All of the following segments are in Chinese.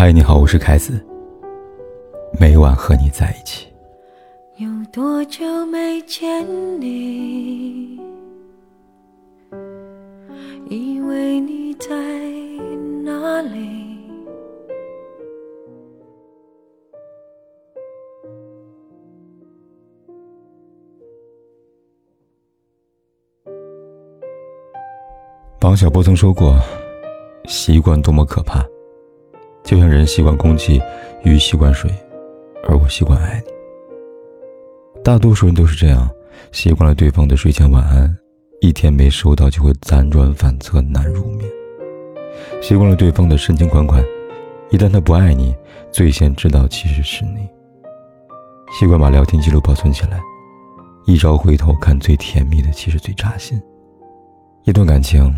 嗨，你好，我是凯子。每晚和你在一起。有多久没见你？以为你在哪里？王小波曾说过：“习惯多么可怕。”就像人习惯空气，鱼习惯水，而我习惯爱你。大多数人都是这样，习惯了对方的睡前晚安，一天没收到就会辗转反侧难入眠；习惯了对方的深情款款，一旦他不爱你，最先知道其实是你。习惯把聊天记录保存起来，一朝回头看，最甜蜜的其实最扎心。一段感情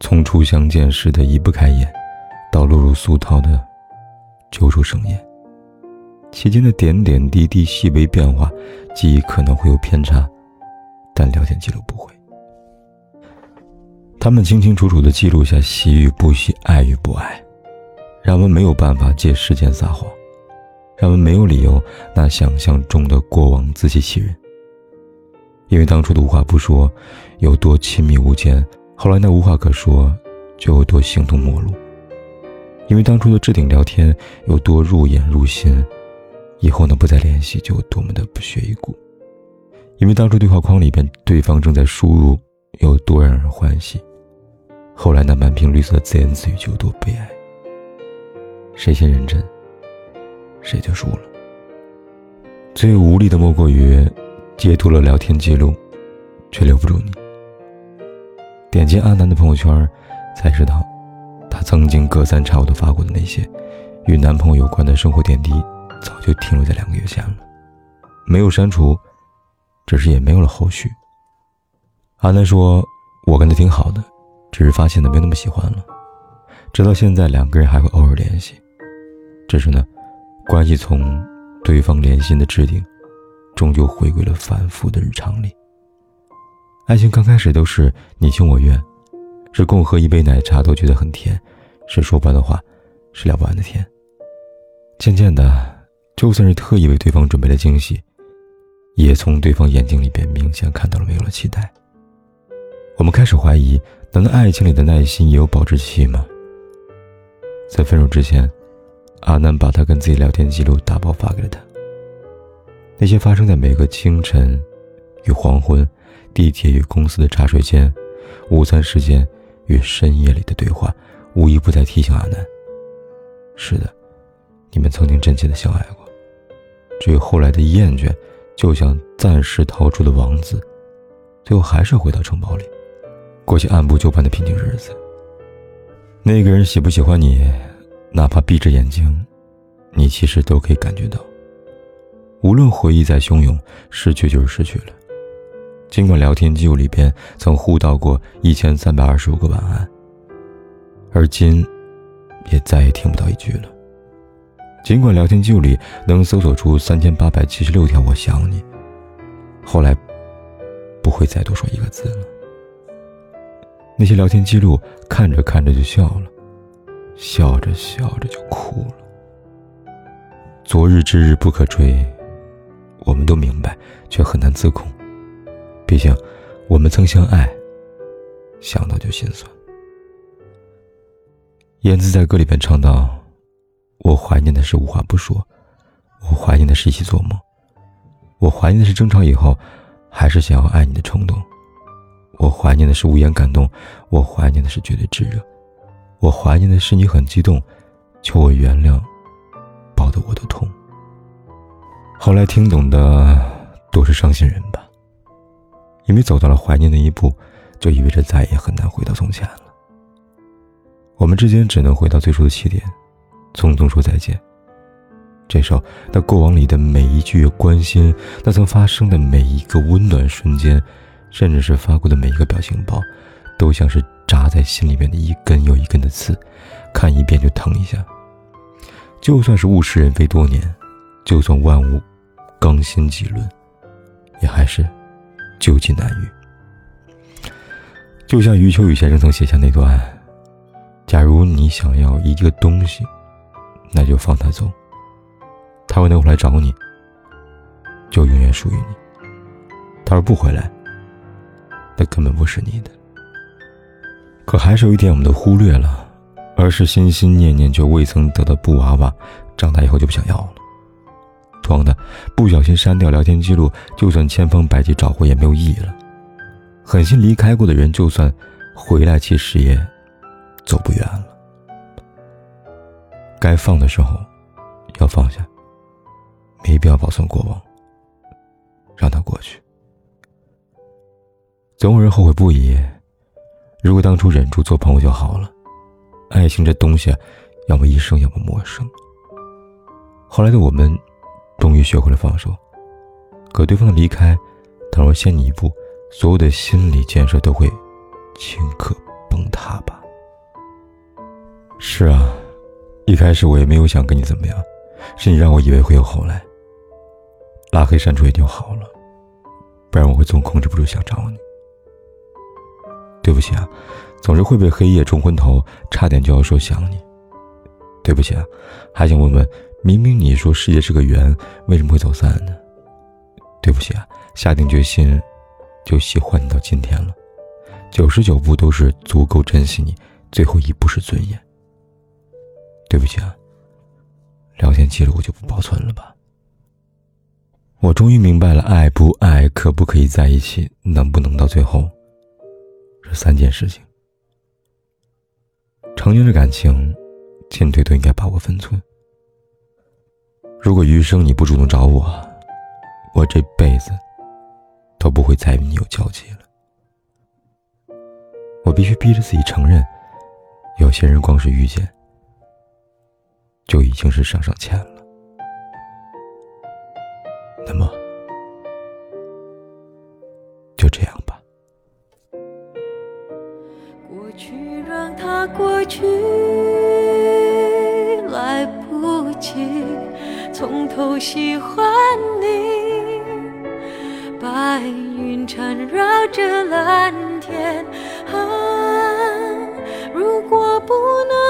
从初相见时的移不开眼，到落入俗套的。揪出盛宴，期间的点点滴滴、细微变化，记忆可能会有偏差，但聊天记录不会。他们清清楚楚地记录下喜与不喜、爱与不爱，让我们没有办法借时间撒谎，让我们没有理由拿想象中的过往自欺欺人。因为当初的无话不说有多亲密无间，后来那无话可说就有多形同陌路。因为当初的置顶聊天有多入眼入心，以后呢不再联系就有多么的不屑一顾。因为当初对话框里边对方正在输入有多让人欢喜，后来那满屏绿色的自言自语就有多悲哀。谁先认真，谁就输了。最无力的莫过于截图了聊天记录，却留不住你。点击阿南的朋友圈，才知道。曾经隔三差五的发过的那些与男朋友有关的生活点滴，早就停留在两个月前了，没有删除，只是也没有了后续。阿南说：“我跟他挺好的，只是发现他没那么喜欢了。直到现在，两个人还会偶尔联系，只是呢，关系从对方联系的置顶，终究回归了反复的日常里。爱情刚开始都是你情我愿。”是共喝一杯奶茶都觉得很甜，是说不完的话，是聊不完的天。渐渐的，就算是特意为对方准备的惊喜，也从对方眼睛里边明显看到了没有了期待。我们开始怀疑，难道爱情里的耐心也有保质期吗？在分手之前，阿南把他跟自己聊天记录打包发给了他。那些发生在每个清晨与黄昏、地铁与公司的茶水间、午餐时间。与深夜里的对话，无一不在提醒阿南：是的，你们曾经真切的相爱过，至于后来的厌倦，就像暂时逃出的王子，最后还是回到城堡里，过起按部就班的平静日子。那个人喜不喜欢你，哪怕闭着眼睛，你其实都可以感觉到。无论回忆再汹涌，失去就是失去了。尽管聊天记录里边曾互道过一千三百二十五个晚安，而今，也再也听不到一句了。尽管聊天记录里能搜索出三千八百七十六条“我想你”，后来，不会再多说一个字了。那些聊天记录看着看着就笑了，笑着笑着就哭了。昨日之日不可追，我们都明白，却很难自控。毕竟，我们曾相爱，想到就心酸。燕子在歌里边唱到：“我怀念的是无话不说，我怀念的是一起做梦，我怀念的是争吵以后还是想要爱你的冲动，我怀念的是无言感动，我怀念的是绝对炙热，我怀念的是你很激动，求我原谅，抱得我都痛。”后来听懂的都是伤心人吧。因为走到了怀念的一步，就意味着再也很难回到从前了。我们之间只能回到最初的起点，匆匆说再见。这时候，那过往里的每一句关心，那曾发生的每一个温暖瞬间，甚至是发过的每一个表情包，都像是扎在心里面的一根又一根的刺，看一遍就疼一下。就算是物是人非多年，就算万物更新几轮，也还是。究极难遇，就像余秋雨先生曾写下那段：“假如你想要一个东西，那就放他走。他会能回来找你，就永远属于你。他说不回来，那根本不是你的。可还是有一点我们都忽略了，而是心心念念却未曾得的布娃娃，长大以后就不想要了。装的，不小心删掉聊天记录，就算千方百计找回也没有意义了。狠心离开过的人，就算回来，其实也走不远了。该放的时候要放下，没必要保存过往，让它过去。总有人后悔不已。如果当初忍住做朋友就好了。爱情这东西，要么一生，要么陌生。后来的我们，终于学会了放手。可对方的离开，倘若先你一步，所有的心理建设都会顷刻崩塌吧。是啊，一开始我也没有想跟你怎么样，是你让我以为会有后来。拉黑删除也就好了，不然我会总控制不住想找你。对不起啊，总是会被黑夜冲昏头，差点就要说想你。对不起啊，还想问问，明明你说世界是个圆，为什么会走散呢？对不起啊，下定决心就喜欢你到今天了，九十九步都是足够珍惜你，最后一步是尊严。对不起啊，聊天记录我就不保存了吧。我终于明白了，爱不爱，可不可以在一起，能不能到最后。这三件事情，成年的感情，进退都应该把握分寸。如果余生你不主动找我，我这辈子都不会再与你有交集了。我必须逼着自己承认，有些人光是遇见，就已经是上上签了。那么，就这样吧。过去让它过去，来不及从头喜欢你。白云缠绕着蓝天，啊，如果不能